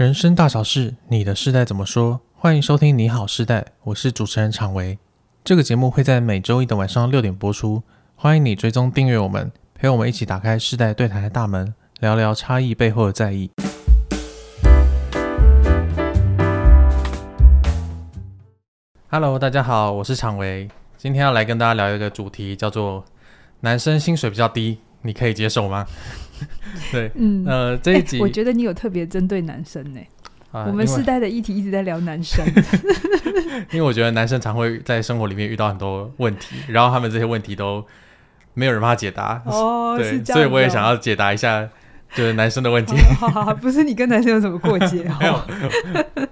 人生大小事，你的世代怎么说？欢迎收听《你好世代》，我是主持人常维。这个节目会在每周一的晚上六点播出。欢迎你追踪订阅我们，陪我们一起打开世代对谈的大门，聊聊差异背后的在意。Hello，大家好，我是常维。今天要来跟大家聊一个主题，叫做“男生薪水比较低，你可以接受吗？” 对，嗯，呃，这一集、欸、我觉得你有特别针对男生呢。啊、我们世代的议题一直在聊男生，因为我觉得男生常会在生活里面遇到很多问题，然后他们这些问题都没有人帮他解答。哦，对，是这样，所以我也想要解答一下，就是男生的问题。好，好，好，不是你跟男生有什么过节？没有，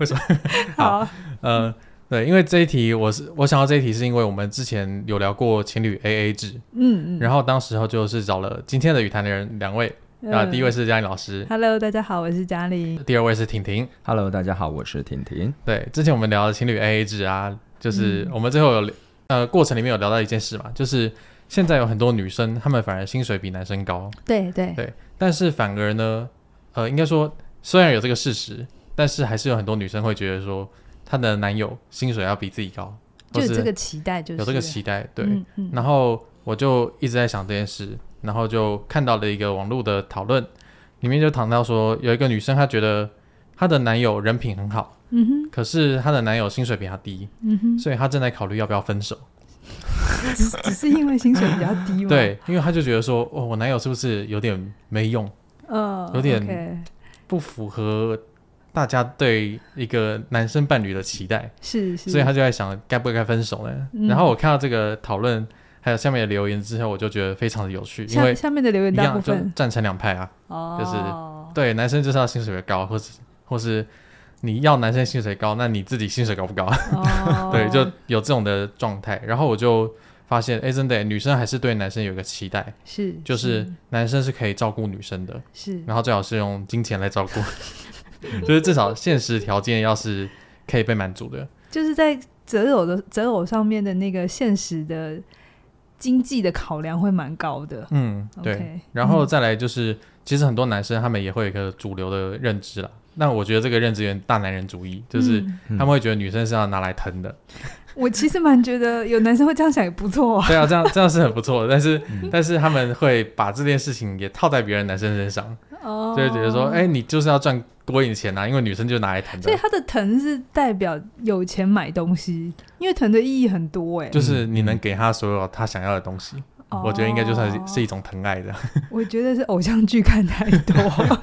为什么？好，好呃。对，因为这一题我是我想到这一题，是因为我们之前有聊过情侣 AA 制，嗯嗯，然后当时候就是找了今天的语谈的人两位，啊、嗯，第一位是嘉玲老师，Hello，大家好，我是嘉玲。第二位是婷婷，Hello，大家好，我是婷婷。对，之前我们聊的情侣 AA 制啊，就是我们最后有呃过程里面有聊到一件事嘛，就是现在有很多女生，她们反而薪水比男生高，对对对，但是反而呢，呃，应该说虽然有这个事实，但是还是有很多女生会觉得说。她的男友薪水要比自己高，就有这个期待，就是有这个期待，对。嗯嗯、然后我就一直在想这件事，然后就看到了一个网络的讨论，里面就谈到说，有一个女生她觉得她的男友人品很好，嗯哼，可是她的男友薪水比她低，嗯哼，所以她正在考虑要不要分手。只只是因为薪水比较低吗？对，因为她就觉得说，哦，我男友是不是有点没用？嗯、呃，有点不符合。大家对一个男生伴侣的期待是，是，所以他就在想该不该分手呢？嗯、然后我看到这个讨论，还有下面的留言之后，我就觉得非常的有趣，因为下面的留言大部分站成两派啊，哦、就是对男生就是要薪水高，或是或是你要男生薪水高，那你自己薪水高不高？哦、对，就有这种的状态。然后我就发现，哎，真的，女生还是对男生有一个期待，是，就是男生是可以照顾女生的，是，然后最好是用金钱来照顾。就是至少现实条件要是可以被满足的，就是在择偶的择偶上面的那个现实的经济的考量会蛮高的。嗯，对。然后再来就是，嗯、其实很多男生他们也会有一个主流的认知啦。那我觉得这个认知有点大男人主义，就是他们会觉得女生是要拿来疼的。嗯、我其实蛮觉得有男生会这样想也不错啊。对啊，这样这样是很不错的。但是、嗯、但是他们会把这件事情也套在别人男生身上，哦、就会觉得说，哎，你就是要赚。多一点钱啊，因为女生就拿来疼的。所以她的疼是代表有钱买东西，因为疼的意义很多哎、欸。就是你能给他所有他想要的东西，嗯、我觉得应该就算是是一种疼爱的。我觉得是偶像剧看太多，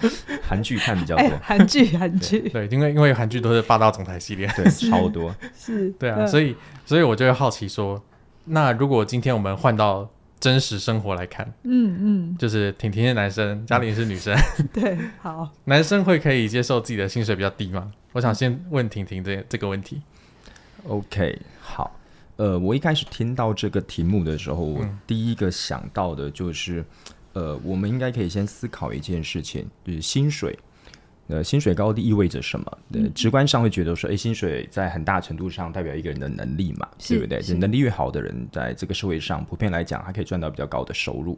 韩剧看比较多。韩剧韩剧对，因为因为韩剧都是霸道总裁系列，对，超多。是，对啊，所以所以我就会好奇说，那如果今天我们换到。真实生活来看，嗯嗯，就是婷婷是男生，嘉玲是女生，对，好，男生会可以接受自己的薪水比较低吗？我想先问婷婷这这个问题。OK，好，呃，我一开始听到这个题目的时候，我第一个想到的就是，呃，我们应该可以先思考一件事情，就是薪水。呃，薪水高低意味着什么？呃，直观上会觉得说，哎，薪水在很大程度上代表一个人的能力嘛，对不对？能力越好的人，在这个社会上普遍来讲，还可以赚到比较高的收入。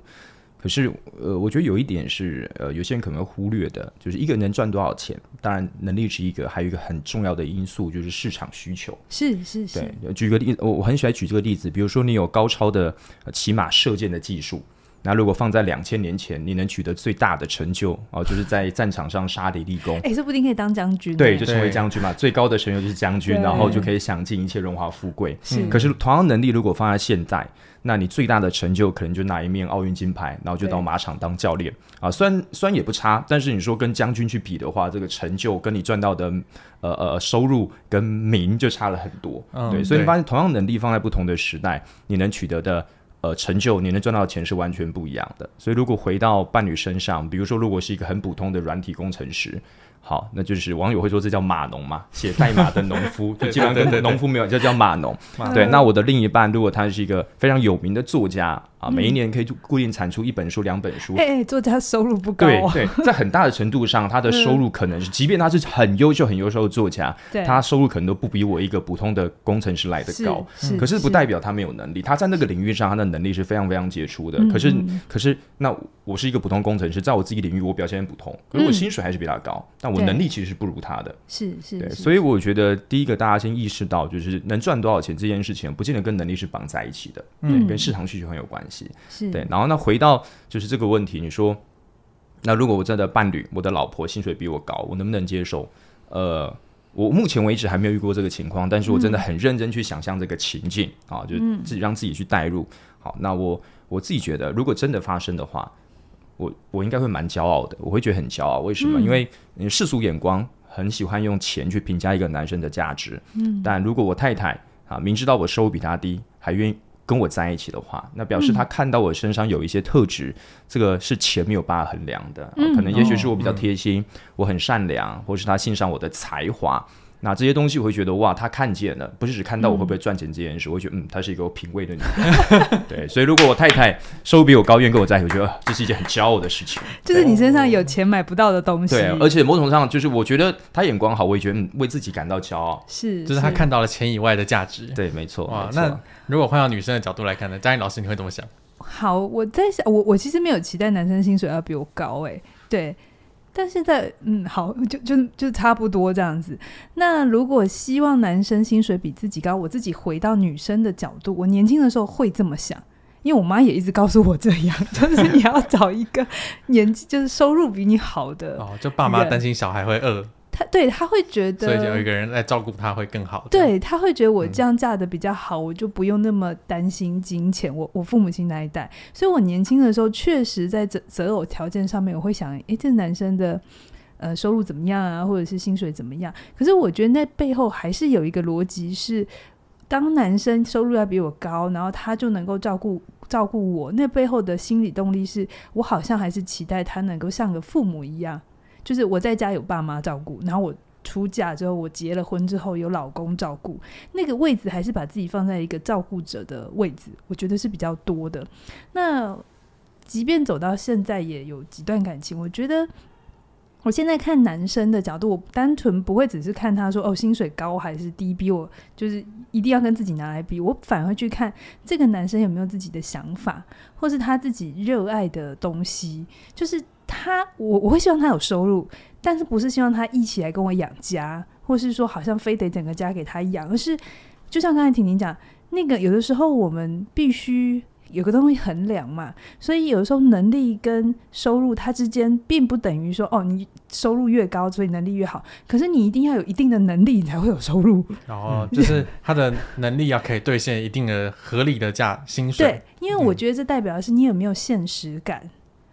可是，呃，我觉得有一点是，呃，有些人可能会忽略的，就是一个人能赚多少钱。当然，能力是一个，还有一个很重要的因素就是市场需求。是是是。对，举个例子，我我很喜欢举这个例子，比如说你有高超的骑马射箭的技术。那如果放在两千年前，你能取得最大的成就哦，就是在战场上杀敌立功。哎，说不定可以当将军。对，就成为将军嘛，最高的成就就是将军，然后就可以享尽一切荣华富贵。是。可是同样能力，如果放在现在，那你最大的成就可能就拿一面奥运金牌，然后就到马场当教练啊。虽然虽然也不差，但是你说跟将军去比的话，这个成就跟你赚到的呃呃收入跟名就差了很多。嗯对，所以你发现同样能力放在不同的时代，你能取得的。呃，成就你能赚到的钱是完全不一样的。所以，如果回到伴侣身上，比如说，如果是一个很普通的软体工程师。好，那就是网友会说这叫码农嘛，写代码的农夫，就基本上跟农夫没有，就叫码农。对，那我的另一半如果他是一个非常有名的作家啊，每一年可以固定产出一本书、两本书。哎，作家收入不高。对对，在很大的程度上，他的收入可能是，即便他是很优秀、很优秀的作家，他收入可能都不比我一个普通的工程师来的高。可是不代表他没有能力，他在那个领域上，他的能力是非常非常杰出的。可是，可是那我是一个普通工程师，在我自己领域我表现很普通，可是我薪水还是比他高，但我。我能力其实是不如他的。是是，对，所以我觉得第一个大家先意识到，就是能赚多少钱这件事情，不见得跟能力是绑在一起的，嗯，跟市场需求很有关系。是对，然后那回到就是这个问题，你说，那如果我真的伴侣，我的老婆薪水比我高，我能不能接受？呃。我目前为止还没有遇过这个情况，但是我真的很认真去想象这个情境、嗯、啊，就是自己让自己去代入。好，那我我自己觉得，如果真的发生的话，我我应该会蛮骄傲的，我会觉得很骄傲。为什么？嗯、因为世俗眼光很喜欢用钱去评价一个男生的价值。嗯，但如果我太太啊，明知道我收入比他低，还愿意。跟我在一起的话，那表示他看到我身上有一些特质，嗯、这个是钱没有办法衡量的。嗯、可能也许是我比较贴心，嗯、我很善良，或是他欣赏我的才华。那这些东西我会觉得哇，他看见了，不是只看到我会不会赚钱这件事，嗯、我会觉得嗯，她是一个有品味的女人。对，所以如果我太太收入比我高，愿意跟我在一起，我觉得这是一件很骄傲的事情。就是你身上有钱买不到的东西。对，而且某种上就是我觉得他眼光好，我也觉得、嗯、为自己感到骄傲。是，就是他看到了钱以外的价值。对，没错。哇，那如果换到女生的角度来看呢？嘉玲老师，你会怎么想？好，我在想，我我其实没有期待男生薪水要比我高、欸，哎，对。但现在，嗯，好，就就就差不多这样子。那如果希望男生薪水比自己高，我自己回到女生的角度，我年轻的时候会这么想，因为我妈也一直告诉我这样，就是你要找一个年纪就是收入比你好的哦，就爸妈担心小孩会饿。他对他会觉得，所以有一个人来照顾他会更好。对，他会觉得我这样嫁的比较好，嗯、我就不用那么担心金钱。我我父母亲那一代，所以我年轻的时候确实在择择偶条件上面，我会想，诶，这男生的呃收入怎么样啊，或者是薪水怎么样？可是我觉得那背后还是有一个逻辑是，当男生收入要比我高，然后他就能够照顾照顾我，那背后的心理动力是我好像还是期待他能够像个父母一样。就是我在家有爸妈照顾，然后我出嫁之后，我结了婚之后有老公照顾，那个位置还是把自己放在一个照顾者的位置，我觉得是比较多的。那即便走到现在，也有几段感情，我觉得我现在看男生的角度，我单纯不会只是看他说哦薪水高还是低，比我就是一定要跟自己拿来比，我反而去看这个男生有没有自己的想法，或是他自己热爱的东西，就是。他，我我会希望他有收入，但是不是希望他一起来跟我养家，或是说好像非得整个家给他养，而是就像刚才婷婷讲，那个有的时候我们必须有个东西衡量嘛，所以有的时候能力跟收入它之间并不等于说哦，你收入越高，所以能力越好，可是你一定要有一定的能力，你才会有收入。然后就是他的能力要可以兑现一定的合理的价薪水。对，因为我觉得这代表的是你有没有现实感。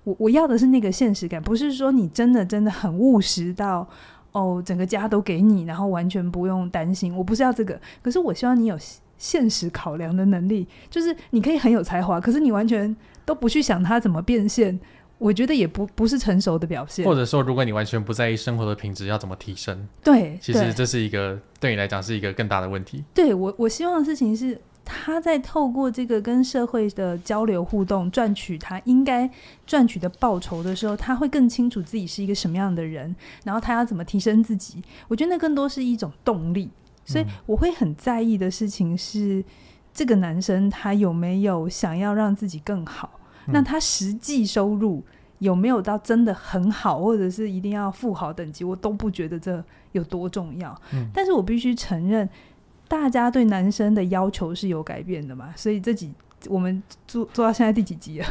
我我要的是那个现实感，不是说你真的真的很务实到哦，整个家都给你，然后完全不用担心。我不是要这个，可是我希望你有现实考量的能力，就是你可以很有才华，可是你完全都不去想它怎么变现，我觉得也不不是成熟的表现。或者说，如果你完全不在意生活的品质要怎么提升，对，其实这是一个对你来讲是一个更大的问题。对，我我希望的事情是。他在透过这个跟社会的交流互动，赚取他应该赚取的报酬的时候，他会更清楚自己是一个什么样的人，然后他要怎么提升自己。我觉得那更多是一种动力，所以我会很在意的事情是，这个男生他有没有想要让自己更好？那他实际收入有没有到真的很好，或者是一定要富豪等级？我都不觉得这有多重要。但是我必须承认。大家对男生的要求是有改变的嘛？所以这几我们做做到现在第几集了？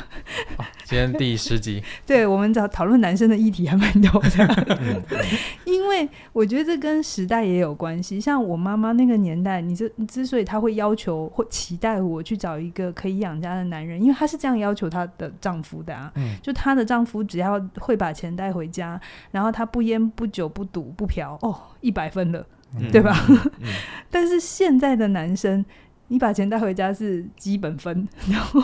哦、今天第十集。对，我们找讨论男生的议题还蛮多的。因为我觉得这跟时代也有关系。像我妈妈那个年代，你这之所以她会要求或期待我去找一个可以养家的男人，因为她是这样要求她的丈夫的啊。嗯、就她的丈夫只要会把钱带回家，然后他不烟不酒不赌不嫖，哦，一百分了。对吧？但是现在的男生，你把钱带回家是基本分，然后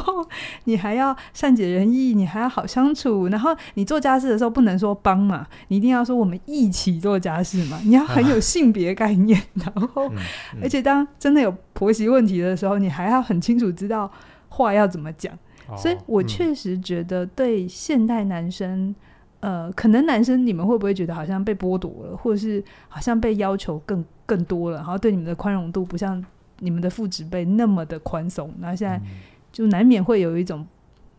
你还要善解人意，你还要好相处，然后你做家事的时候不能说帮嘛，你一定要说我们一起做家事嘛，你要很有性别概念，啊、然后、而且当真的有婆媳问题的时候，你还要很清楚知道话要怎么讲。哦、所以我确实觉得对现代男生。呃，可能男生你们会不会觉得好像被剥夺了，或者是好像被要求更更多了，然后对你们的宽容度不像你们的父执辈那么的宽松，然后现在就难免会有一种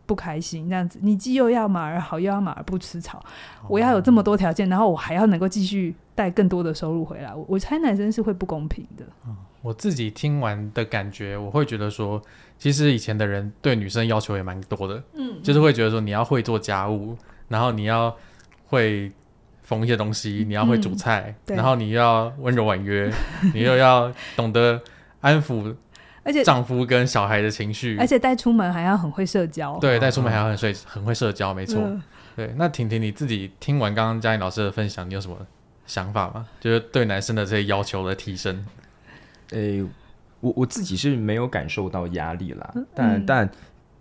不开心，这样子，你既又要马儿好，又要马儿不吃草，我要有这么多条件，然后我还要能够继续带更多的收入回来，我我猜男生是会不公平的。嗯，我自己听完的感觉，我会觉得说，其实以前的人对女生要求也蛮多的，嗯，就是会觉得说你要会做家务，然后你要会缝一些东西，你要会煮菜，嗯、然后你要温柔婉约，你又要懂得安抚。而且丈夫跟小孩的情绪，而且带出门还要很会社交。对，带出门还要很会很会社交，没错。嗯、对，那婷婷你自己听完刚刚嘉玲老师的分享，你有什么想法吗？就是对男生的这些要求的提升。诶、欸，我我自己是没有感受到压力啦，嗯、但但。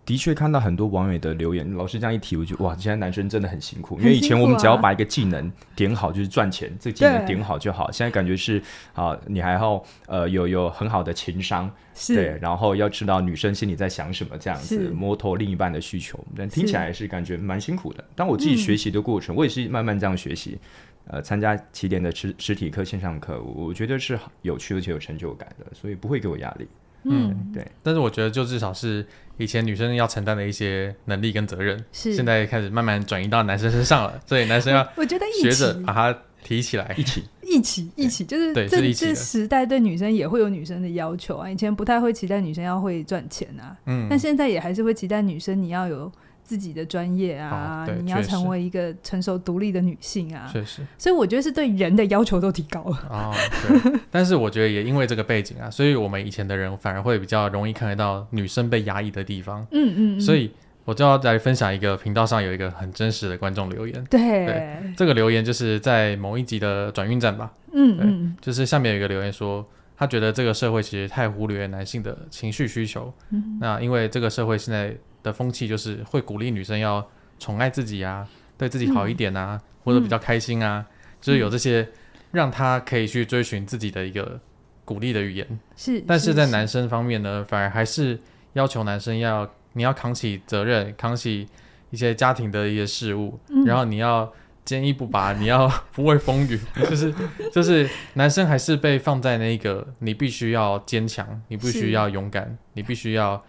的确看到很多网友的留言，老师这样一提，我觉得哇，现在男生真的很辛苦，因为以前我们只要把一个技能点好就是赚钱，这技能点好就好。现在感觉是啊，你还要呃有有很好的情商，对，然后要知道女生心里在想什么，这样子摸透另一半的需求，但听起来是感觉蛮辛苦的。当我自己学习的过程，我也是慢慢这样学习，呃，参加起点的实实体课、线上课，我觉得是有趣而且有成就感的，所以不会给我压力。嗯，对。但是我觉得就至少是。以前女生要承担的一些能力跟责任，是现在开始慢慢转移到男生身上了，所以男生要我觉得学着把它提起来，一起一起一起，就是这这时代对女生也会有女生的要求啊。以前不太会期待女生要会赚钱啊，嗯，但现在也还是会期待女生你要有。自己的专业啊，你要成为一个成熟独立的女性啊，确实，所以我觉得是对人的要求都提高了啊。对，但是我觉得也因为这个背景啊，所以我们以前的人反而会比较容易看得到女生被压抑的地方。嗯嗯，嗯，所以我就要来分享一个频道上有一个很真实的观众留言。对，对，这个留言就是在某一集的转运站吧。嗯嗯，就是下面有一个留言说，他觉得这个社会其实太忽略男性的情绪需求。嗯，那因为这个社会现在。的风气就是会鼓励女生要宠爱自己啊，对自己好一点啊，嗯、或者比较开心啊，嗯、就是有这些让她可以去追寻自己的一个鼓励的语言。是，但是在男生方面呢，反而还是要求男生要你要扛起责任，扛起一些家庭的一些事务，嗯、然后你要坚毅不拔，你要不畏风雨，就是就是男生还是被放在那个你必须要坚强，你必须要勇敢，你必须要。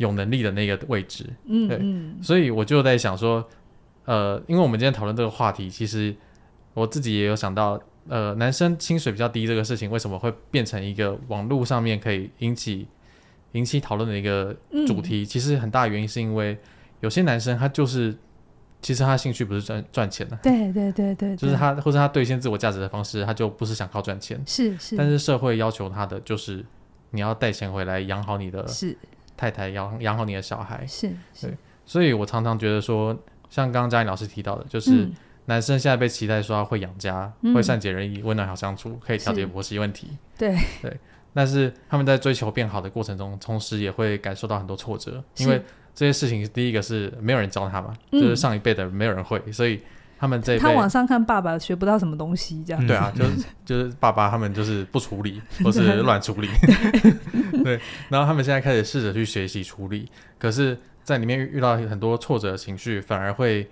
有能力的那个位置，嗯，对，所以我就在想说，呃，因为我们今天讨论这个话题，其实我自己也有想到，呃，男生薪水比较低这个事情，为什么会变成一个网络上面可以引起引起讨论的一个主题？嗯、其实很大原因是因为有些男生他就是，其实他兴趣不是赚赚钱的，对对对对，就是他或者他兑现自我价值的方式，他就不是想靠赚钱，是是，但是社会要求他的就是你要带钱回来养好你的，是。太太养养好你的小孩。是，是。对，所以我常常觉得说，像刚刚嘉颖老师提到的，就是男生现在被期待说会养家、嗯、会善解人意、温暖好相处、可以调节婆媳问题，对。对，但是他们在追求变好的过程中，同时也会感受到很多挫折，因为这些事情第一个是没有人教他嘛，嗯、就是上一辈的没有人会，所以。他们这他网上看爸爸学不到什么东西，这样对啊，就是 就是爸爸他们就是不处理 或是乱处理，对。然后他们现在开始试着去学习处理，可是，在里面遇到很多挫折的情绪，反而会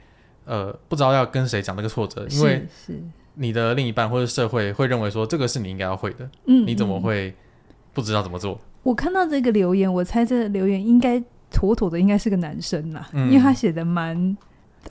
呃不知道要跟谁讲这个挫折，因为是你的另一半或者社会会认为说这个是你应该要会的，嗯，你怎么会不知道怎么做？我看到这个留言，我猜这个留言应该妥妥的应该是个男生啦，因为他写的蛮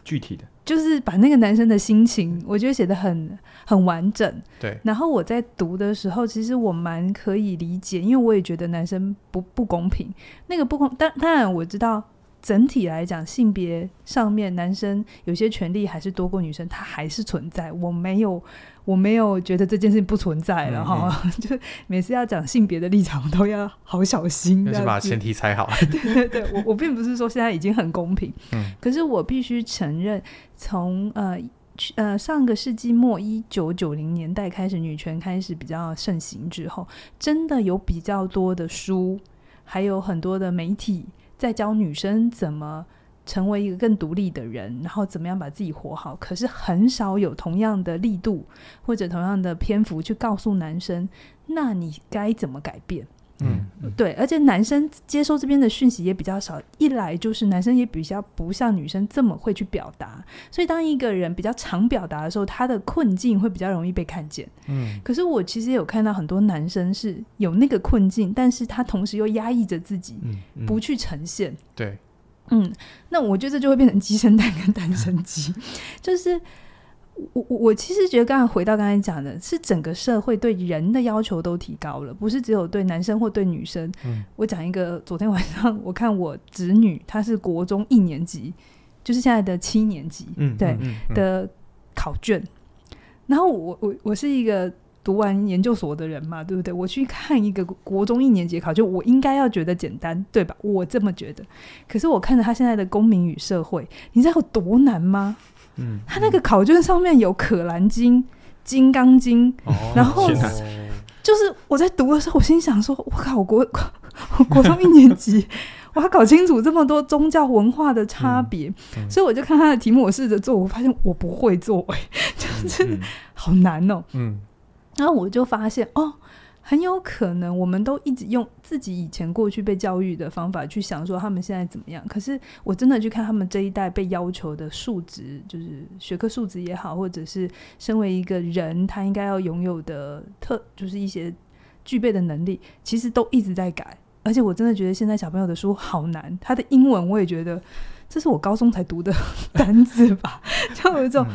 具体的。就是把那个男生的心情，我觉得写得很很完整。对。然后我在读的时候，其实我蛮可以理解，因为我也觉得男生不不公平。那个不公，当当然我知道。整体来讲，性别上面男生有些权利还是多过女生，他还是存在。我没有，我没有觉得这件事情不存在了哈。嗯 嗯就每次要讲性别的立场，都要好小心，要把前提猜好。对对对，我我并不是说现在已经很公平，嗯，可是我必须承认，从呃呃上个世纪末一九九零年代开始，女权开始比较盛行之后，真的有比较多的书，还有很多的媒体。在教女生怎么成为一个更独立的人，然后怎么样把自己活好。可是很少有同样的力度或者同样的篇幅去告诉男生，那你该怎么改变？嗯，对，而且男生接收这边的讯息也比较少，一来就是男生也比较不像女生这么会去表达，所以当一个人比较常表达的时候，他的困境会比较容易被看见。嗯，可是我其实有看到很多男生是有那个困境，但是他同时又压抑着自己，不去呈现。对，嗯，那我觉得这就会变成鸡生蛋跟蛋生鸡，就是。我我我其实觉得，刚才回到刚才讲的，是整个社会对人的要求都提高了，不是只有对男生或对女生。嗯，我讲一个，昨天晚上我看我侄女，她是国中一年级，就是现在的七年级，嗯，对的考卷。然后我我我是一个读完研究所的人嘛，对不对？我去看一个国中一年级考卷，我应该要觉得简单，对吧？我这么觉得。可是我看着他现在的公民与社会，你知道有多难吗？嗯，他那个考卷上面有《可兰经》《金刚经》，然后就是我在读的时候，我心想说：“我靠，我国我 国中一年级，我要搞清楚这么多宗教文化的差别。”所以我就看他的题目，我试着做，我发现我不会做，哎，就是好难哦。嗯，然后我就发现哦。很有可能，我们都一直用自己以前过去被教育的方法去想说他们现在怎么样。可是我真的去看他们这一代被要求的数值，就是学科素质也好，或者是身为一个人他应该要拥有的特，就是一些具备的能力，其实都一直在改。而且我真的觉得现在小朋友的书好难，他的英文我也觉得这是我高中才读的单字吧，就有一种。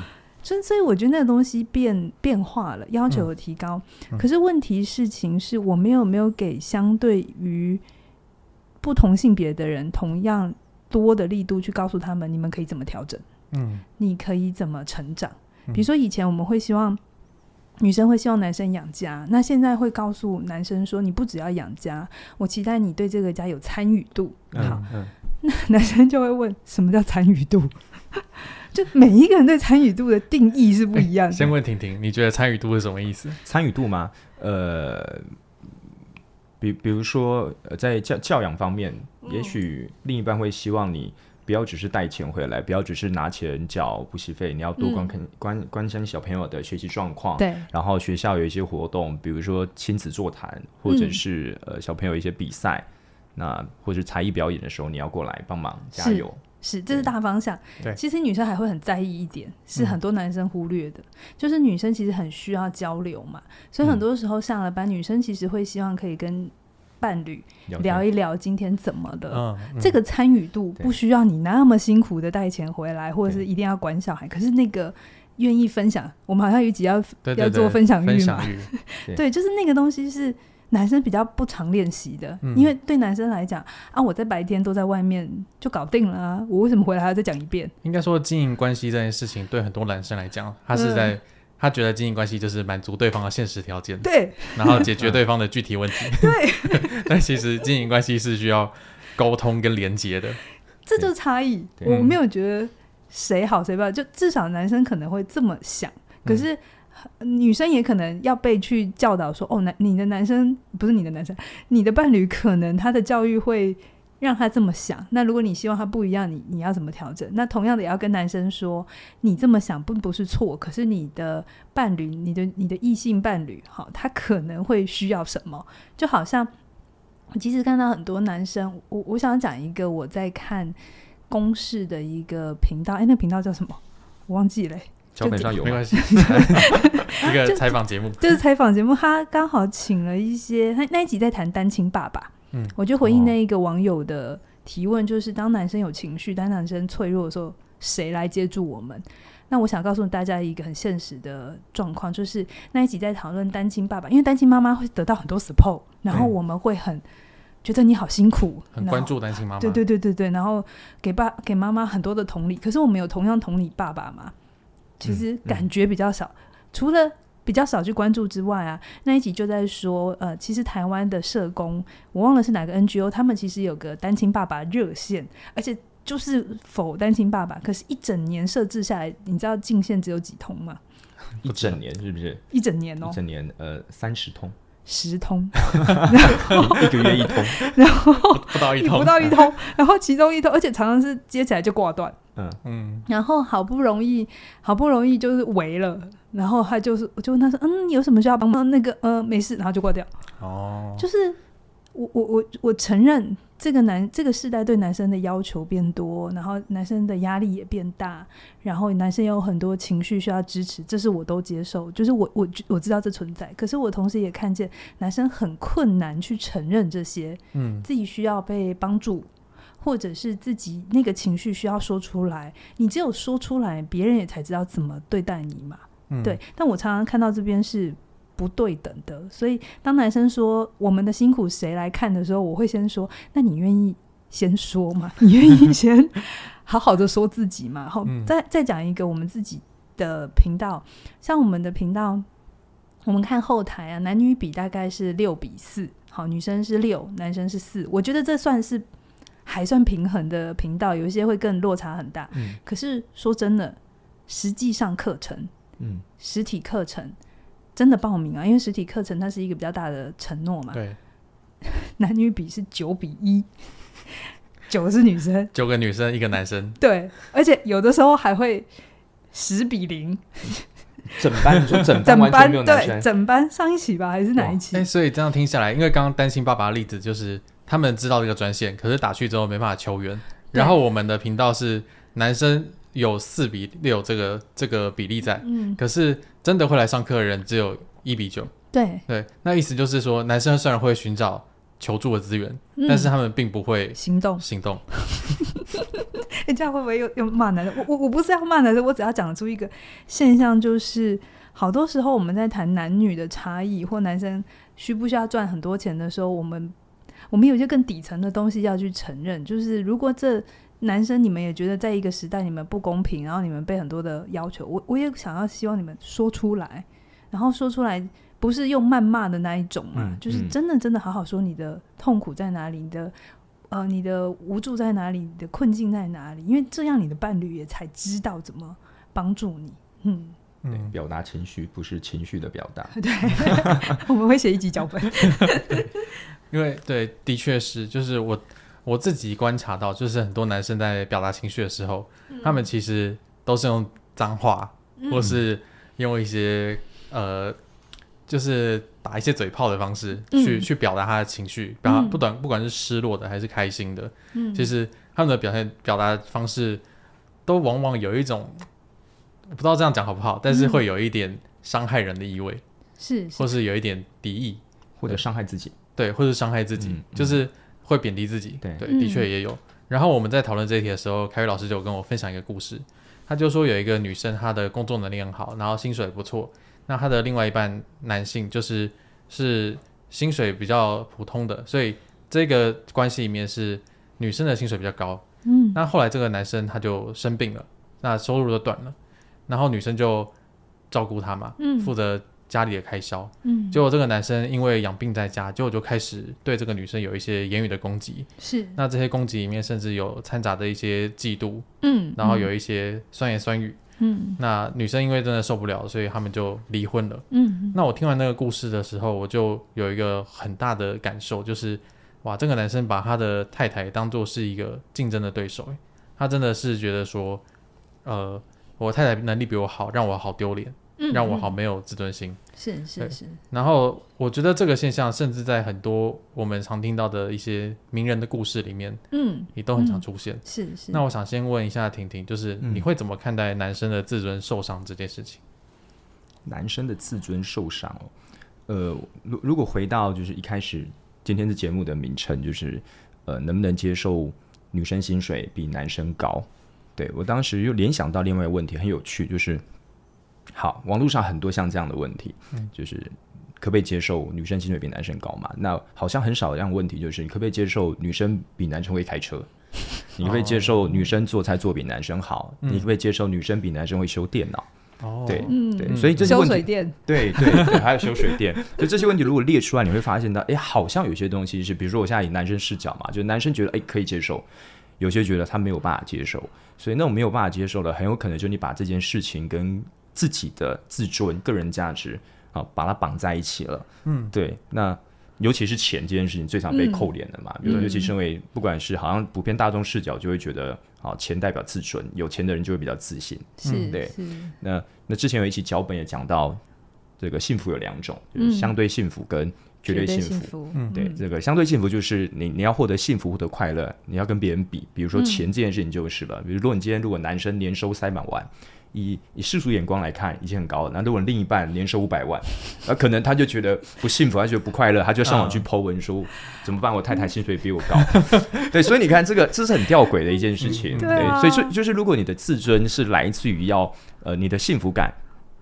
所以，所以我觉得那个东西变变化了，要求有提高。嗯嗯、可是问题事情是我们有没有给相对于不同性别的人同样多的力度去告诉他们，你们可以怎么调整？嗯，你可以怎么成长？比如说以前我们会希望女生会希望男生养家，那现在会告诉男生说，你不只要养家，我期待你对这个家有参与度。好，嗯嗯、那男生就会问，什么叫参与度？就每一个人对参与度的定义是不一样的。先问婷婷，你觉得参与度是什么意思？参与度吗？呃，比比如说，在教教养方面，嗯、也许另一半会希望你不要只是带钱回来，不要只是拿钱缴补习费，你要多关看、嗯、关关心小朋友的学习状况。对。然后学校有一些活动，比如说亲子座谈，或者是、嗯、呃小朋友一些比赛，那或者才艺表演的时候，你要过来帮忙加油。是，这是大方向。对，其实女生还会很在意一点，是很多男生忽略的，嗯、就是女生其实很需要交流嘛，所以很多时候上了班，嗯、女生其实会希望可以跟伴侣聊一聊今天怎么的。嗯嗯、这个参与度不需要你那么辛苦的带钱回来，或者是一定要管小孩。可是那个愿意分享，我们好像有一集要要做分享欲嘛？对，对，就是那个东西是。男生比较不常练习的，嗯、因为对男生来讲啊，我在白天都在外面就搞定了啊，我为什么回来还要再讲一遍？应该说，经营关系这件事情对很多男生来讲，他是在、嗯、他觉得经营关系就是满足对方的现实条件，对，然后解决对方的具体问题，对。但其实经营关系是需要沟通跟连接的，这就是差异。我没有觉得谁好谁不好，就至少男生可能会这么想，可是。嗯女生也可能要被去教导说，哦，男你的男生不是你的男生，你的伴侣可能他的教育会让他这么想。那如果你希望他不一样，你你要怎么调整？那同样的也要跟男生说，你这么想并不是错，可是你的伴侣，你的你的异性伴侣，好，他可能会需要什么？就好像我其实看到很多男生，我我想讲一个我在看公视的一个频道，哎，那个频道叫什么？我忘记了。脚本上有，没关系。一个采访节目，就是采访节目，他刚好请了一些，他那一集在谈单亲爸爸。嗯，我就回应那一个网友的提问，就是当男生有情绪，当男生脆弱的时候，谁来接住我们？那我想告诉大家一个很现实的状况，就是那一集在讨论单亲爸爸，因为单亲妈妈会得到很多 support，然后我们会很觉得你好辛苦，很关注单亲妈妈。对对对对对，然后给爸给妈妈很多的同理，可是我们有同样同理爸爸吗？其实感觉比较少，嗯嗯、除了比较少去关注之外啊，那一集就在说，呃，其实台湾的社工，我忘了是哪个 NGO，他们其实有个单亲爸爸热线，而且就是否单亲爸爸，可是一整年设置下来，你知道进线只有几通吗？一整年是不是？一整年哦，一整年呃三十通，十通，一个月一通，然后不到一通，不到一通，然后其中一通，而且常常是接起来就挂断。嗯嗯，然后好不容易，好不容易就是围了，然后他就是，我就问他说，嗯，有什么需要帮忙？那个，呃，没事，然后就挂掉。哦，就是我我我我承认，这个男这个世代对男生的要求变多，然后男生的压力也变大，然后男生也有很多情绪需要支持，这是我都接受，就是我我我知道这存在，可是我同时也看见男生很困难去承认这些，嗯，自己需要被帮助。或者是自己那个情绪需要说出来，你只有说出来，别人也才知道怎么对待你嘛。嗯、对，但我常常看到这边是不对等的，所以当男生说我们的辛苦谁来看的时候，我会先说：那你愿意先说吗？你愿意先 好好的说自己吗？然后再再讲一个我们自己的频道，像我们的频道，我们看后台啊，男女比大概是六比四，好，女生是六，男生是四，我觉得这算是。还算平衡的频道，有一些会更落差很大。嗯，可是说真的，实际上课程，嗯，实体课程真的报名啊，因为实体课程它是一个比较大的承诺嘛。对，男女比是九比一，九是女生，九个女生一个男生。对，而且有的时候还会十比零，整班你说整班完全没有男生，对，整班上一期吧，还是哪一期？哎，所以这样听下来，因为刚刚担心爸爸的例子就是。他们知道这个专线，可是打去之后没办法求援。然后我们的频道是男生有四比六这个这个比例在，嗯，可是真的会来上课的人只有一比九。对对，那意思就是说，男生虽然会寻找求助的资源，嗯，但是他们并不会行动行动。你这样会不会又又骂男生？我我我不是要骂男生，我只要讲出一个现象，就是好多时候我们在谈男女的差异，或男生需不需要赚很多钱的时候，我们。我们有些更底层的东西要去承认，就是如果这男生你们也觉得在一个时代你们不公平，然后你们被很多的要求，我我也想要希望你们说出来，然后说出来不是用谩骂的那一种嘛，嗯、就是真的真的好好说你的痛苦在哪里，你的呃你的无助在哪里，你的困境在哪里，因为这样你的伴侣也才知道怎么帮助你。嗯嗯，表达情绪不是情绪的表达。对，我们会写一集脚本。因为对，的确是，就是我我自己观察到，就是很多男生在表达情绪的时候，嗯、他们其实都是用脏话，嗯、或是用一些呃，就是打一些嘴炮的方式去、嗯、去表达他的情绪，表达不管不管是失落的还是开心的，嗯、其实他们的表现表达方式都往往有一种不知道这样讲好不好，但是会有一点伤害人的意味，是、嗯，或是有一点敌意，或者伤害自己。对，或是伤害自己，嗯嗯、就是会贬低自己。对，对，的确也有。嗯、然后我们在讨论这一题的时候，凯瑞老师就跟我分享一个故事。他就说有一个女生，她的工作能力很好，然后薪水也不错。那她的另外一半男性就是是薪水比较普通的，所以这个关系里面是女生的薪水比较高。嗯。那后来这个男生他就生病了，那收入就短了，然后女生就照顾他嘛，嗯，负责。家里的开销，嗯，结果这个男生因为养病在家，结果就开始对这个女生有一些言语的攻击，是。那这些攻击里面甚至有掺杂的一些嫉妒，嗯，然后有一些酸言酸语，嗯。那女生因为真的受不了，所以他们就离婚了，嗯。那我听完那个故事的时候，我就有一个很大的感受，就是哇，这个男生把他的太太当做是一个竞争的对手，他真的是觉得说，呃，我太太能力比我好，让我好丢脸。让我好没有自尊心，是是是。是是然后我觉得这个现象，甚至在很多我们常听到的一些名人的故事里面，嗯，也都很常出现。是、嗯、是。是那我想先问一下婷婷，就是你会怎么看待男生的自尊受伤这件事情？男生的自尊受伤哦，呃，如如果回到就是一开始今天的节目的名称，就是呃，能不能接受女生薪水比男生高？对，我当时又联想到另外一个问题，很有趣，就是。好，网络上很多像这样的问题，嗯、就是可不可以接受女生薪水比男生高嘛？那好像很少这样的问题，就是你可不可以接受女生比男生会开车？你可不可以接受女生做菜做比男生好？嗯、你可不可以接受女生比男生会修电脑？哦，对，嗯、对，所以这些问题，水电，对对对，还有修水电，就这些问题如果列出来，你会发现到，哎，好像有些东西是，比如说我现在以男生视角嘛，就男生觉得哎可以接受，有些觉得他没有办法接受，所以那种没有办法接受的，很有可能就你把这件事情跟自己的自尊、个人价值啊，把它绑在一起了。嗯，对。那尤其是钱这件事情，最常被扣脸的嘛。比如说，尤其是因为不管是好像普遍大众视角，就会觉得啊，钱代表自尊，有钱的人就会比较自信。是，对。那那之前有一期脚本也讲到，这个幸福有两种，就是相对幸福跟绝对幸福。嗯，对。这个相对幸福就是你你要获得幸福或者快乐，你要跟别人比。比如说钱这件事情就是了。比如说你今天如果男生年收塞满万。以以世俗眼光来看，已经很高了。那如果另一半年收五百万，那可能他就觉得不幸福，他觉得不快乐，他就上网去 po 文说、嗯、怎么办？我太太薪水比我高。对，所以你看，这个这是很吊诡的一件事情。嗯、对，啊、所以就就是如果你的自尊是来自于要呃你的幸福感。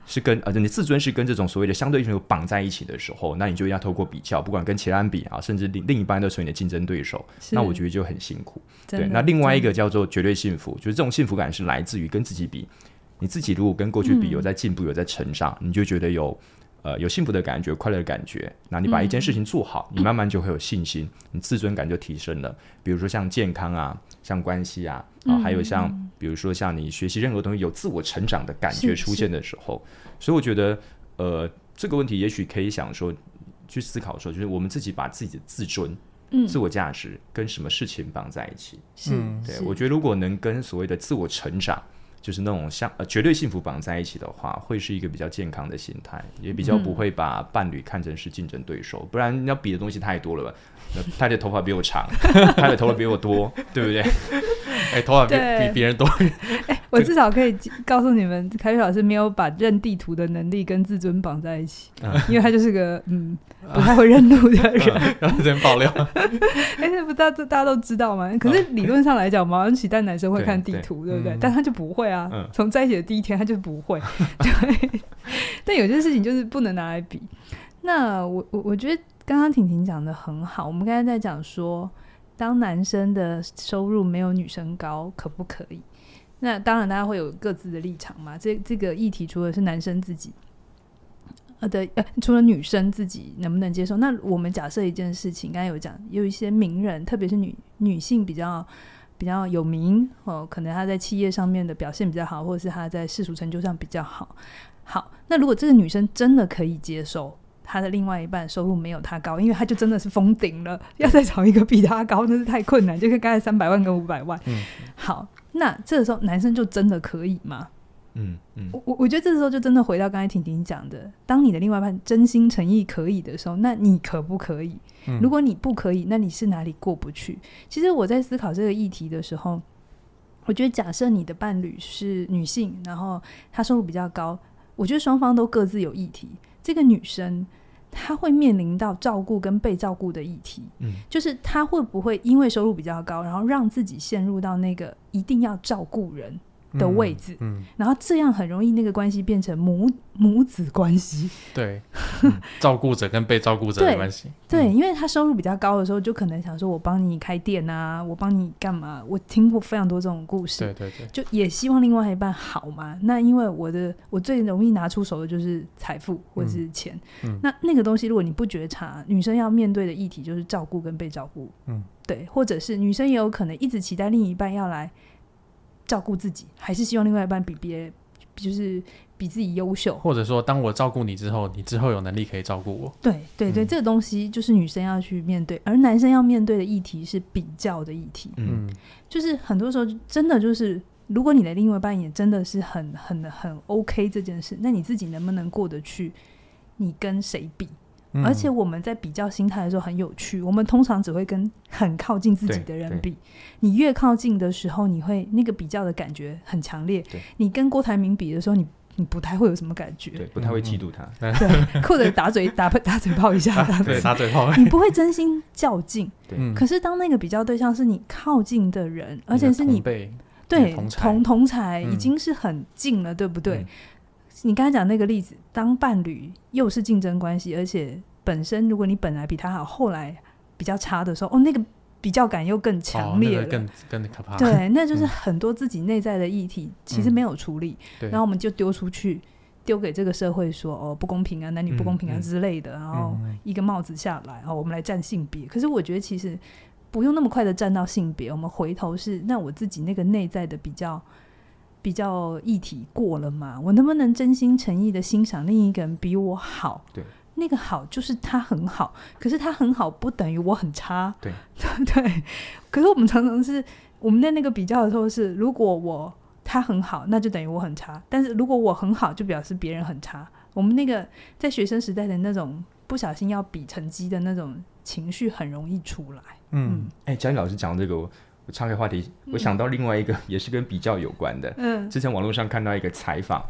是跟呃，你自尊是跟这种所谓的相对性绑在一起的时候，那你就要透过比较，不管跟其他人比啊，甚至另另一半都成为你的竞争对手，那我觉得就很辛苦。对，那另外一个叫做绝对幸福，就是这种幸福感是来自于跟自己比，你自己如果跟过去比有在进步，有在成长，嗯、你就觉得有呃有幸福的感觉，快乐的感觉。那你把一件事情做好，嗯、你慢慢就会有信心，你自尊感就提升了。比如说像健康啊，像关系啊。啊，还有像，比如说像你学习任何东西有自我成长的感觉出现的时候，所以我觉得，呃，这个问题也许可以想说，去思考说，就是我们自己把自己的自尊、嗯、自我价值跟什么事情绑在一起？嗯，对，我觉得如果能跟所谓的自我成长，就是那种像呃绝对幸福绑在一起的话，会是一个比较健康的心态，也比较不会把伴侣看成是竞争对手，不然你要比的东西太多了吧？他的头发比我长，他的头发比我多，对不对？哎、欸，头发比 比别人多。哎、欸，我至少可以告诉你们，凯宇老师没有把认地图的能力跟自尊绑在一起，嗯、因为他就是个嗯不太会认路的人。然后这边爆料，哎、欸，这不大这大家都知道吗？可是理论上来讲，毛恩喜带男生会看地图，对，对不对？嗯、但他就不会啊，从、嗯、在一起的第一天他就不会。对，但有些事情就是不能拿来比。那我我我觉得。刚刚婷婷讲的很好，我们刚才在讲说，当男生的收入没有女生高，可不可以？那当然，大家会有各自的立场嘛。这这个议题，除了是男生自己，呃的呃，除了女生自己能不能接受？那我们假设一件事情，刚才有讲，有一些名人，特别是女女性比较比较有名哦，可能他在企业上面的表现比较好，或者是他在世俗成就上比较好。好，那如果这个女生真的可以接受？她的另外一半收入没有他高，因为他就真的是封顶了，要再找一个比他高那是太困难，就跟刚才三百万跟五百万。嗯，好，那这个时候男生就真的可以吗？嗯嗯，我我我觉得这时候就真的回到刚才婷婷讲的，当你的另外一半真心诚意可以的时候，那你可不可以？嗯，如果你不可以，那你是哪里过不去？其实我在思考这个议题的时候，我觉得假设你的伴侣是女性，然后她收入比较高，我觉得双方都各自有议题。这个女生。他会面临到照顾跟被照顾的议题，嗯，就是他会不会因为收入比较高，然后让自己陷入到那个一定要照顾人的位置，嗯，嗯，然后这样很容易那个关系变成母母子关系，对，嗯、照顾者跟被照顾者的关系，对，对，因为他收入比较高的时候，就可能想说我帮你开店啊，我帮你干嘛？我听过非常多这种故事，对对对，就也希望另外一半好嘛。那因为我的我最容易拿出手的就是财富或者是钱，嗯，那那个东西如果你不觉察，女生要面对的议题就是照顾跟被照顾，嗯，对，或者是女生也有可能一直期待另一半要来。照顾自己，还是希望另外一半比别，就是比自己优秀，或者说，当我照顾你之后，你之后有能力可以照顾我。对对对，嗯、这个东西就是女生要去面对，而男生要面对的议题是比较的议题。嗯，就是很多时候真的就是，如果你的另外一半也真的是很很很 OK 这件事，那你自己能不能过得去？你跟谁比？而且我们在比较心态的时候很有趣，我们通常只会跟很靠近自己的人比。你越靠近的时候，你会那个比较的感觉很强烈。你跟郭台铭比的时候，你你不太会有什么感觉，对，不太会嫉妒他，对，或者打嘴打打嘴炮一下，对，打嘴炮，你不会真心较劲。可是当那个比较对象是你靠近的人，而且是你对同同才已经是很近了，对不对？你刚才讲那个例子，当伴侣又是竞争关系，而且本身如果你本来比他好，后来比较差的时候，哦，那个比较感又更强烈了，哦那个、更更可怕。对，那就是很多自己内在的议题，其实没有处理，嗯、然后我们就丢出去，丢给这个社会说，哦，不公平啊，男女不公平啊之类的，嗯、然后一个帽子下来，哦，我们来站性别。可是我觉得其实不用那么快的站到性别，我们回头是那我自己那个内在的比较。比较议题过了嘛？我能不能真心诚意的欣赏另一个人比我好？对，那个好就是他很好，可是他很好不等于我很差。对 对。可是我们常常是我们在那个比较的时候是，如果我他很好，那就等于我很差；但是如果我很好，就表示别人很差。我们那个在学生时代的那种不小心要比成绩的那种情绪很容易出来。嗯，哎、嗯，佳颖老师讲这个。我岔开话题，我想到另外一个 也是跟比较有关的。嗯，之前网络上看到一个采访，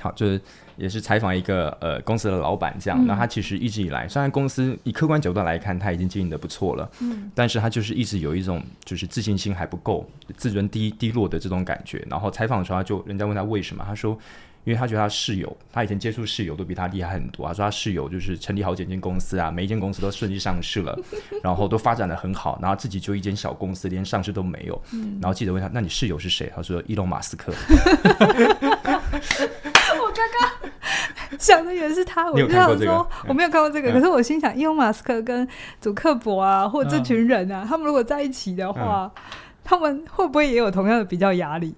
好，就是也是采访一个呃公司的老板这样。那、嗯、他其实一直以来，虽然公司以客观角度来看他已经经营的不错了，嗯，但是他就是一直有一种就是自信心还不够，自尊低低落的这种感觉。然后采访的时候，他就人家问他为什么，他说。因为他觉得他室友，他以前接触室友都比他厉害很多。他说他室友就是成立好几间公司啊，每一间公司都顺利上市了，然后都发展的很好，然后自己就一间小公司，连上市都没有。嗯、然后记者问他：“那你室友是谁？”他说：“伊隆马斯克。”我刚刚想的也是他，我就想说我没有看过这个，可是我心想，伊隆马斯克跟祖克伯啊，或者这群人啊，他们如果在一起的话，他们会不会也有同样的比较压力？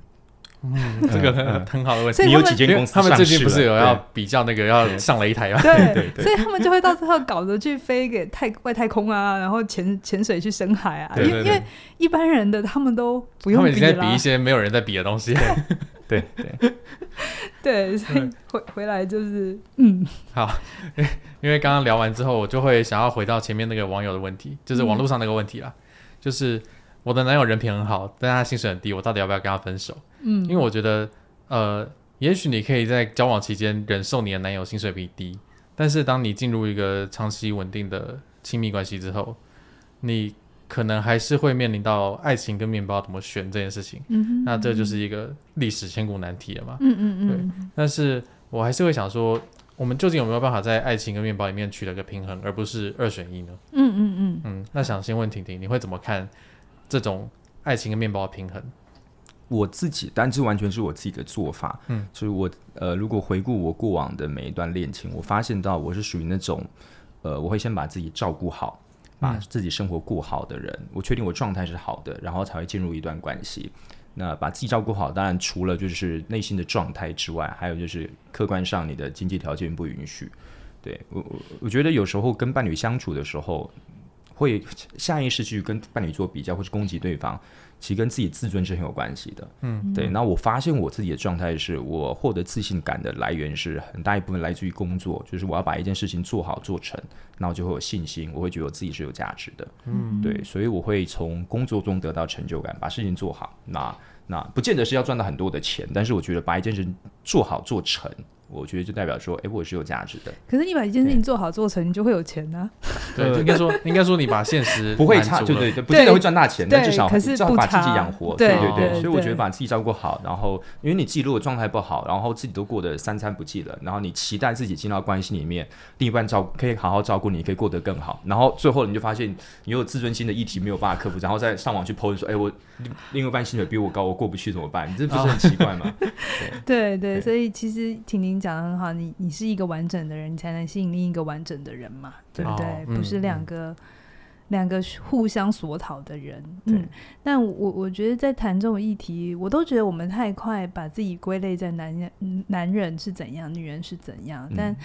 嗯，这个很很好的问题。你有几间公司？他们最近不是有要比较那个要上擂台吗？对对对，所以他们就会到最后搞着去飞给太外太空啊，然后潜潜水去深海啊。因为因为一般人的他们都不用比，他们在比一些没有人在比的东西。对对 对，所以回回来就是嗯，好，因为刚刚聊完之后，我就会想要回到前面那个网友的问题，就是网络上那个问题啦，就是。我的男友人品很好，但他薪水很低，我到底要不要跟他分手？嗯，因为我觉得，呃，也许你可以在交往期间忍受你的男友薪水比低，但是当你进入一个长期稳定的亲密关系之后，你可能还是会面临到爱情跟面包怎么选这件事情。嗯，那这就是一个历史千古难题了嘛。嗯嗯嗯。对，但是我还是会想说，我们究竟有没有办法在爱情跟面包里面取得个平衡，而不是二选一呢？嗯嗯嗯。嗯，那想先问婷婷，你会怎么看？这种爱情跟面包的平衡，我自己，但这完全是我自己的做法。嗯，就是我呃，如果回顾我过往的每一段恋情，我发现到我是属于那种呃，我会先把自己照顾好，把自己生活过好的人。嗯、我确定我状态是好的，然后才会进入一段关系。那把自己照顾好，当然除了就是内心的状态之外，还有就是客观上你的经济条件不允许。对，我我我觉得有时候跟伴侣相处的时候。会下意识去跟伴侣做比较，或是攻击对方，其实跟自己自尊是很有关系的。嗯，对。那我发现我自己的状态是，我获得自信感的来源是很大一部分来自于工作，就是我要把一件事情做好做成，那我就会有信心，我会觉得我自己是有价值的。嗯，对。所以我会从工作中得到成就感，把事情做好。那那不见得是要赚到很多的钱，但是我觉得把一件事做好做成。我觉得就代表说，哎，我是有价值的。可是你把一件事情做好做成，你就会有钱呢？对，应该说，应该说你把现实不会差，对对对，不见得会赚大钱，但至少至少把自己养活。对对对，所以我觉得把自己照顾好，然后因为你自己如果状态不好，然后自己都过得三餐不继了，然后你期待自己进到关系里面，另一半照可以好好照顾你，可以过得更好，然后最后你就发现你有自尊心的议题没有办法克服，然后再上网去 po 说，哎，我另一半薪水比我高，我过不去怎么办？你这不是很奇怪吗？对对，所以其实婷婷讲的很好，你。你是一个完整的人，你才能吸引另一个完整的人嘛，对不对？不是两个、嗯、两个互相索讨的人。嗯，但我我觉得在谈这种议题，我都觉得我们太快把自己归类在男人，男人是怎样，女人是怎样。嗯、但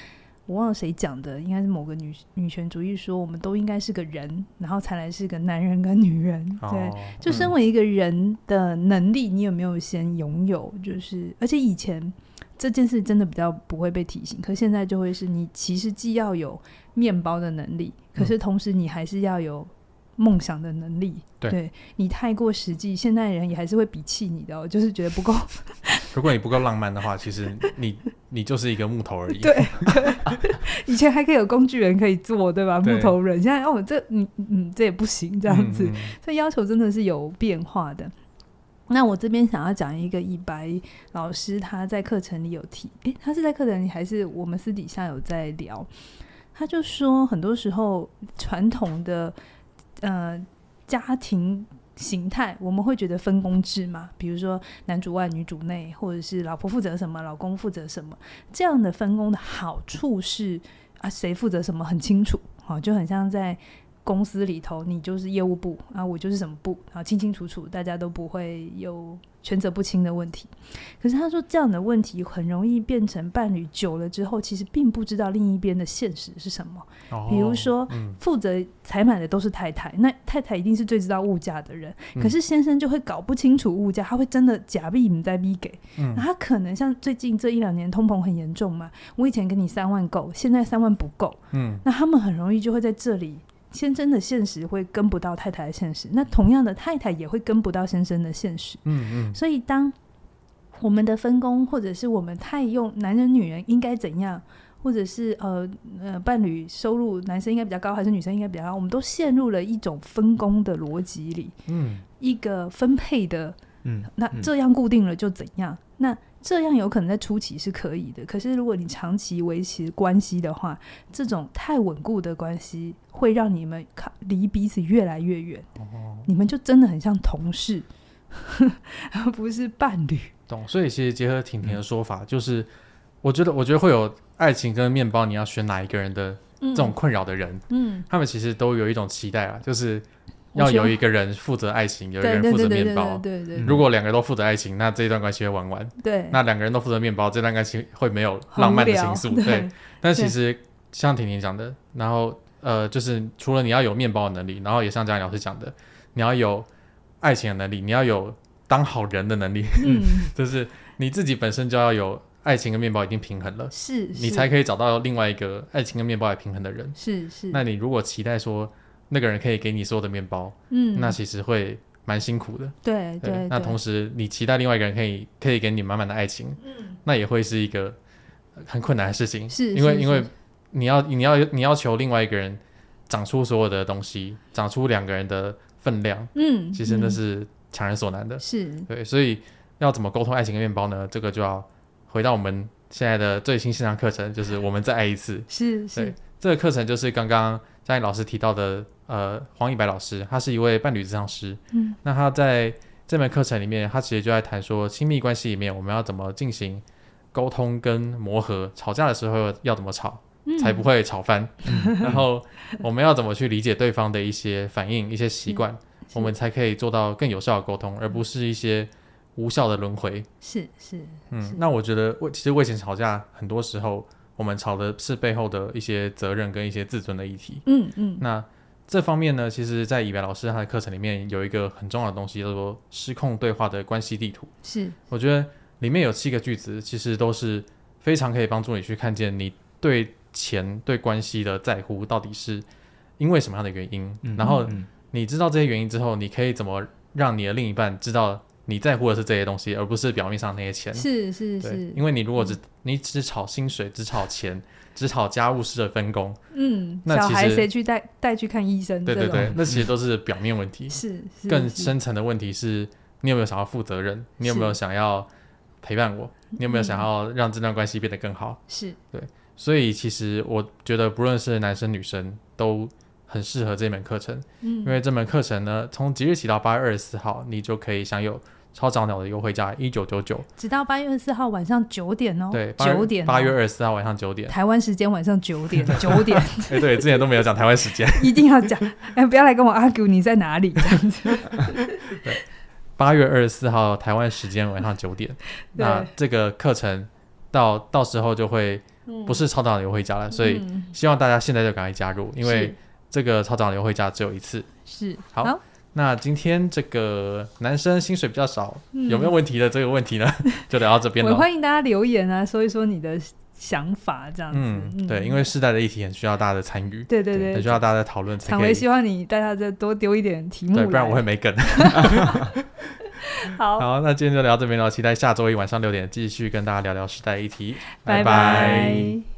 我忘了谁讲的，应该是某个女女权主义说，我们都应该是个人，然后才来是个男人跟女人。对，哦、就身为一个人的能力，嗯、你有没有先拥有？就是而且以前。这件事真的比较不会被提醒，可现在就会是你其实既要有面包的能力，可是同时你还是要有梦想的能力。嗯、对，对你太过实际，现代人也还是会鄙弃你的，哦，就是觉得不够。如果你不够浪漫的话，其实你你就是一个木头而已。对，以前还可以有工具人可以做，对吧？木头人对现在哦，这嗯嗯，这也不行，这样子，这、嗯、要求真的是有变化的。那我这边想要讲一个以白老师，他在课程里有提，诶，他是在课程里还是我们私底下有在聊？他就说，很多时候传统的呃家庭形态，我们会觉得分工制嘛，比如说男主外女主内，或者是老婆负责什么，老公负责什么，这样的分工的好处是啊，谁负责什么很清楚，好，就很像在。公司里头，你就是业务部啊，我就是什么部啊，清清楚楚，大家都不会有权责不清的问题。可是他说，这样的问题很容易变成伴侣久了之后，其实并不知道另一边的现实是什么。哦、比如说，嗯、负责采买的都是太太，那太太一定是最知道物价的人。可是先生就会搞不清楚物价，他会真的假币你在逼给。嗯，他可能像最近这一两年通膨很严重嘛，我以前给你三万够，现在三万不够。嗯，那他们很容易就会在这里。先生的现实会跟不到太太的现实，那同样的太太也会跟不到先生的现实。嗯嗯。所以当我们的分工，或者是我们太用男人女人应该怎样，或者是呃呃伴侣收入男生应该比较高，还是女生应该比较高，我们都陷入了一种分工的逻辑里。嗯。一个分配的，嗯，那这样固定了就怎样？那这样有可能在初期是可以的，可是如果你长期维持关系的话，这种太稳固的关系会让你们靠离彼此越来越远。哦，你们就真的很像同事，而不是伴侣。懂。所以其实结合婷婷的说法，嗯、就是我觉得，我觉得会有爱情跟面包，你要选哪一个人的这种困扰的人，嗯，他们其实都有一种期待啊，就是。要有一个人负责爱情，有一个人负责面包。对对。如果两个人都负责爱情，那这一段关系会玩完。对。那两个人都负责面包，这段关系会没有浪漫的情愫。对。但其实像婷婷讲的，然后呃，就是除了你要有面包的能力，然后也像佳颖老师讲的，你要有爱情的能力，你要有当好人的能力。嗯。就是你自己本身就要有爱情跟面包已经平衡了，是。你才可以找到另外一个爱情跟面包也平衡的人。是是。那你如果期待说。那个人可以给你所有的面包，嗯，那其实会蛮辛苦的。对对，对。那同时，你期待另外一个人可以可以给你满满的爱情，嗯，那也会是一个很困难的事情。是，因为因为你要你要你要求另外一个人长出所有的东西，长出两个人的分量，嗯，其实那是强人所难的。是对，所以要怎么沟通爱情跟面包呢？这个就要回到我们现在的最新线上课程，就是我们再爱一次。是是，这个课程就是刚刚佳颖老师提到的。呃，黄以白老师，他是一位伴侣咨商师。嗯，那他在这门课程里面，他其实就在谈说，亲密关系里面我们要怎么进行沟通跟磨合，吵架的时候要怎么吵，嗯、才不会吵翻。嗯、然后我们要怎么去理解对方的一些反应、一些习惯，我们才可以做到更有效的沟通，而不是一些无效的轮回。是是，嗯，那我觉得，为其实以前吵架，很多时候我们吵的是背后的一些责任跟一些自尊的议题。嗯嗯，那。这方面呢，其实，在以白老师他的课程里面有一个很重要的东西，叫做失控对话的关系地图。是，我觉得里面有七个句子，其实都是非常可以帮助你去看见你对钱、对关系的在乎到底是因为什么样的原因。嗯、然后你知道这些原因之后，你可以怎么让你的另一半知道你在乎的是这些东西，而不是表面上那些钱。是是是，因为你如果只、嗯、你只炒薪水，只炒钱。只炒家务事的分工，嗯，那其实小孩谁去带带去看医生？对对对，那其实都是表面问题。是，是更深层的问题是，你有没有想要负责任？你有没有想要陪伴我？你有没有想要让这段关系变得更好？是对，所以其实我觉得，不论是男生女生，都很适合这门课程。嗯，因为这门课程呢，从即日起到八月二十四号，你就可以享有。超早鸟的优惠价一九九九，直到八月二十四号晚上九点哦。对，九点。八月二十四号晚上九点，台湾时间晚上九点，九点。哎，对，之前都没有讲台湾时间，一定要讲。哎，不要来跟我 argue 你在哪里这样子。对，八月二十四号台湾时间晚上九点，那这个课程到到时候就会不是超早鸟优惠价了，所以希望大家现在就赶快加入，因为这个超早鸟优惠价只有一次。是，好。那今天这个男生薪水比较少，嗯、有没有问题的这个问题呢？就聊到这边了。我欢迎大家留言啊，说一说你的想法，这样子。嗯，嗯对，因为世代的议题很需要大家的参与。对对对，很需要大家的讨论。常威希望你大家再多丢一点题目，对，不然我会没梗。好，好，那今天就聊到这边了，期待下周一晚上六点继续跟大家聊聊世代议题。拜拜。拜拜。